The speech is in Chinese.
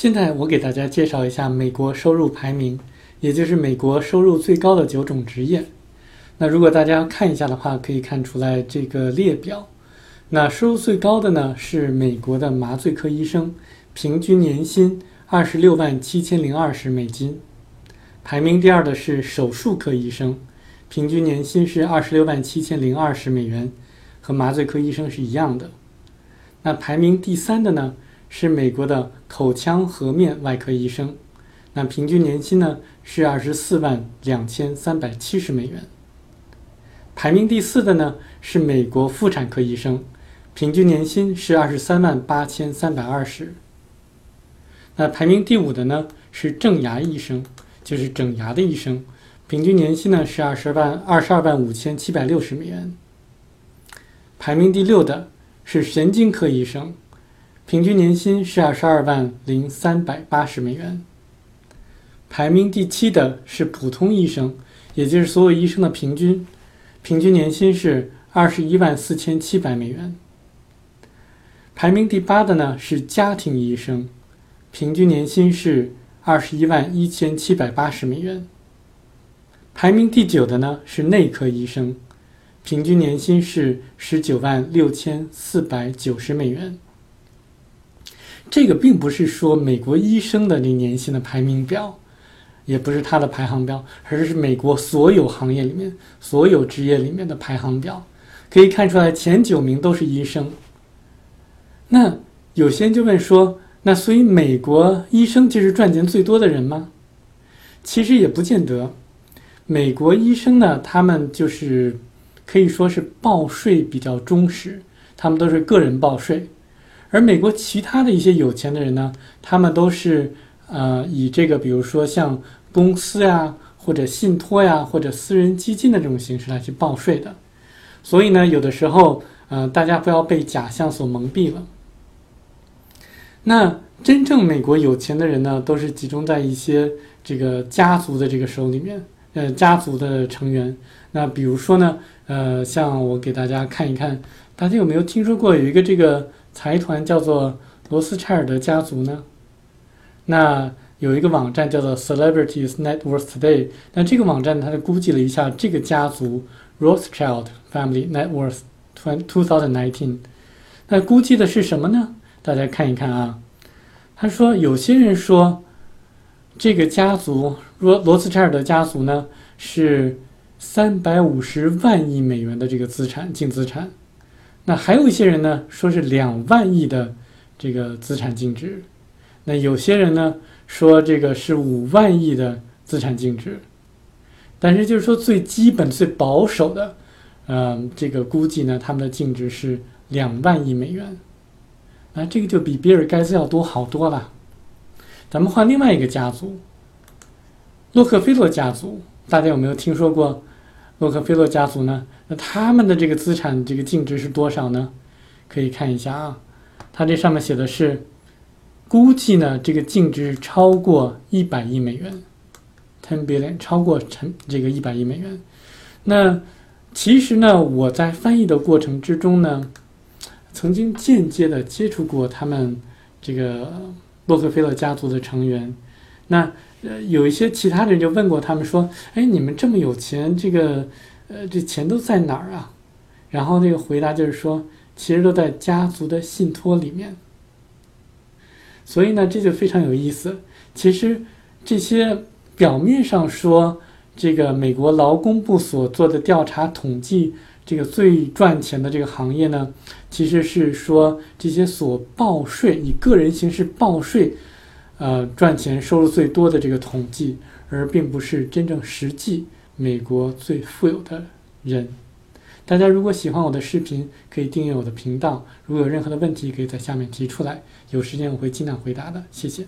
现在我给大家介绍一下美国收入排名，也就是美国收入最高的九种职业。那如果大家看一下的话，可以看出来这个列表。那收入最高的呢是美国的麻醉科医生，平均年薪二十六万七千零二十美金。排名第二的是手术科医生，平均年薪是二十六万七千零二十美元，和麻醉科医生是一样的。那排名第三的呢？是美国的口腔颌面外科医生，那平均年薪呢是二十四万两千三百七十美元。排名第四的呢是美国妇产科医生，平均年薪是二十三万八千三百二十。那排名第五的呢是正牙医生，就是整牙的医生，平均年薪呢是二十万二十二万五千七百六十美元。排名第六的是神经科医生。平均年薪是二十二万零三百八十美元。排名第七的是普通医生，也就是所有医生的平均，平均年薪是二十一万四千七百美元。排名第八的呢是家庭医生，平均年薪是二十一万一千七百八十美元。排名第九的呢是内科医生，平均年薪是十九万六千四百九十美元。这个并不是说美国医生的这年薪的排名表，也不是它的排行表，而是美国所有行业里面、所有职业里面的排行表。可以看出来，前九名都是医生。那有些人就问说：“那所以美国医生就是赚钱最多的人吗？”其实也不见得。美国医生呢，他们就是可以说是报税比较忠实，他们都是个人报税。而美国其他的一些有钱的人呢，他们都是呃以这个，比如说像公司呀，或者信托呀，或者私人基金的这种形式来去报税的。所以呢，有的时候，呃，大家不要被假象所蒙蔽了。那真正美国有钱的人呢，都是集中在一些这个家族的这个手里面，呃，家族的成员。那比如说呢，呃，像我给大家看一看，大家有没有听说过有一个这个？财团叫做罗斯柴尔德家族呢，那有一个网站叫做 Celebrities Net Worth Today，那这个网站它就估计了一下这个家族 Rothschild Family Net Worth two thousand nineteen，那估计的是什么呢？大家看一看啊，他说有些人说这个家族罗罗斯柴尔德家族呢是三百五十万亿美元的这个资产净资产。那还有一些人呢，说是两万亿的这个资产净值，那有些人呢说这个是五万亿的资产净值，但是就是说最基本、最保守的，嗯，这个估计呢，他们的净值是两万亿美元，啊，这个就比比尔盖茨要多好多了。咱们换另外一个家族，洛克菲勒家族，大家有没有听说过？洛克菲勒家族呢？那他们的这个资产这个净值是多少呢？可以看一下啊，它这上面写的是，估计呢这个净值超过一百亿美元，ten billion，超过成这个一百亿美元。那其实呢，我在翻译的过程之中呢，曾经间接的接触过他们这个洛克菲勒家族的成员。那呃，有一些其他人就问过他们说：“哎，你们这么有钱，这个，呃，这钱都在哪儿啊？”然后那个回答就是说：“其实都在家族的信托里面。”所以呢，这就非常有意思。其实这些表面上说这个美国劳工部所做的调查统计，这个最赚钱的这个行业呢，其实是说这些所报税以个人形式报税。呃，赚钱收入最多的这个统计，而并不是真正实际美国最富有的人。大家如果喜欢我的视频，可以订阅我的频道。如果有任何的问题，可以在下面提出来，有时间我会尽量回答的。谢谢。